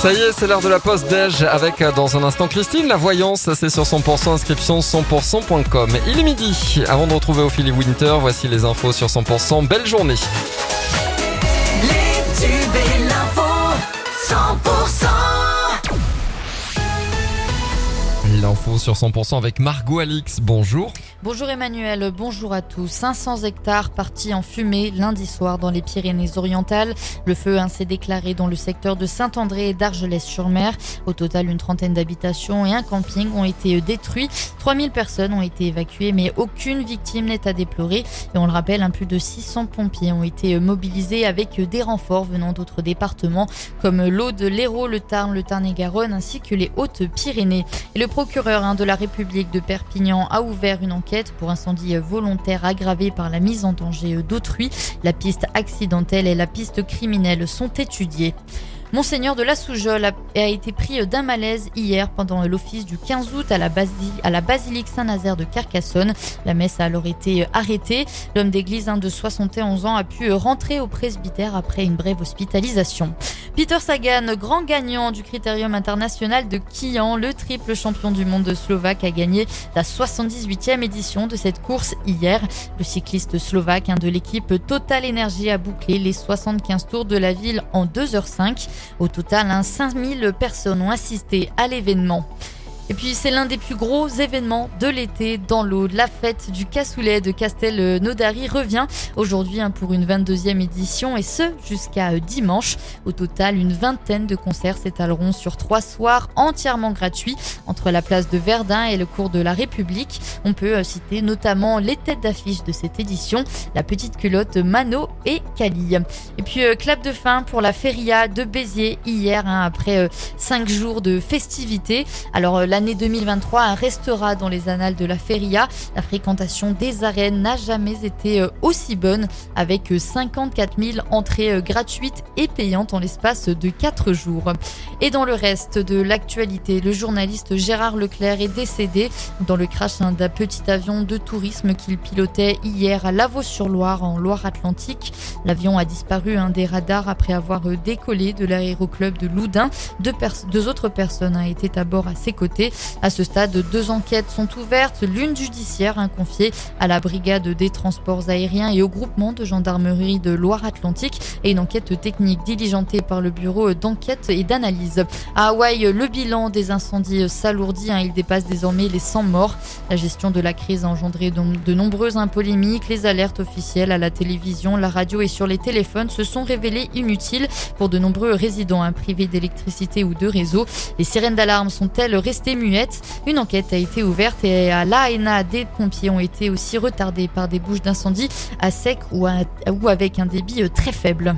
Ça y est, c'est l'heure de la pause déj avec euh, dans un instant Christine. La voyance, c'est sur 100% inscription 100%.com. Il est midi. Avant de retrouver Ophélie Winter, voici les infos sur 100%. Belle journée. Les tubes et l'info 100% L'info sur 100% avec Margot Alix. Bonjour. Bonjour Emmanuel, bonjour à tous. 500 hectares partis en fumée lundi soir dans les Pyrénées-Orientales. Le feu hein, s'est déclaré dans le secteur de Saint-André et d'Argelès-sur-Mer. Au total, une trentaine d'habitations et un camping ont été détruits. 3000 personnes ont été évacuées, mais aucune victime n'est à déplorer. Et on le rappelle, un plus de 600 pompiers ont été mobilisés avec des renforts venant d'autres départements comme l'Aude, l'Hérault, le Tarn, le Tarn-et-Garonne ainsi que les Hautes-Pyrénées. Et le procureur hein, de la République de Perpignan a ouvert une enquête pour incendie volontaire aggravé par la mise en danger d'autrui. La piste accidentelle et la piste criminelle sont étudiées. Monseigneur de la Soujole a, été pris d'un malaise hier pendant l'office du 15 août à la, à la basilique Saint-Nazaire de Carcassonne. La messe a alors été arrêtée. L'homme d'église de 71 ans a pu rentrer au presbytère après une brève hospitalisation. Peter Sagan, grand gagnant du Critérium international de Kian, le triple champion du monde slovaque, a gagné la 78e édition de cette course hier. Le cycliste slovaque de l'équipe Total Energy a bouclé les 75 tours de la ville en 2h05. Au total, 5000 personnes ont assisté à l'événement. Et puis c'est l'un des plus gros événements de l'été dans l'eau. La fête du cassoulet de Castel-Naudary revient aujourd'hui hein, pour une 22e édition et ce jusqu'à euh, dimanche. Au total, une vingtaine de concerts s'étaleront sur trois soirs entièrement gratuits entre la place de Verdun et le cours de la République. On peut euh, citer notamment les têtes d'affiche de cette édition, la petite culotte Mano et Cali. Et puis euh, clap de fin pour la feria de Béziers hier hein, après cinq jours de festivités. Alors la L'année 2023 restera dans les annales de la feria. La fréquentation des arènes n'a jamais été euh, aussi bonne avec 54 euh, 000 entrées euh, gratuites et payantes en l'espace de 4 jours. Et dans le reste de l'actualité, le journaliste Gérard Leclerc est décédé dans le crash d'un petit avion de tourisme qu'il pilotait hier à Lavaux-sur-Loire en Loire-Atlantique. L'avion a disparu un des radars après avoir décollé de l'aéroclub de Loudun. Deux, deux autres personnes ont été à bord à ses côtés. À ce stade, deux enquêtes sont ouvertes, l'une judiciaire hein, confiée à la brigade des transports aériens et au groupement de gendarmerie de Loire-Atlantique et une enquête technique diligentée par le bureau d'enquête et d'analyse. À Hawaï, le bilan des incendies s'alourdit, hein, il dépasse désormais les 100 morts. La gestion de la crise a engendré de nombreuses polémiques, les alertes officielles à la télévision, la radio et sur les téléphones se sont révélées inutiles pour de nombreux résidents hein, privés d'électricité ou de réseau. Les sirènes d'alarme sont-elles restées muette. Une enquête a été ouverte et à l'AENA, des pompiers ont été aussi retardés par des bouches d'incendie à sec ou, avec un débit euh, très faible.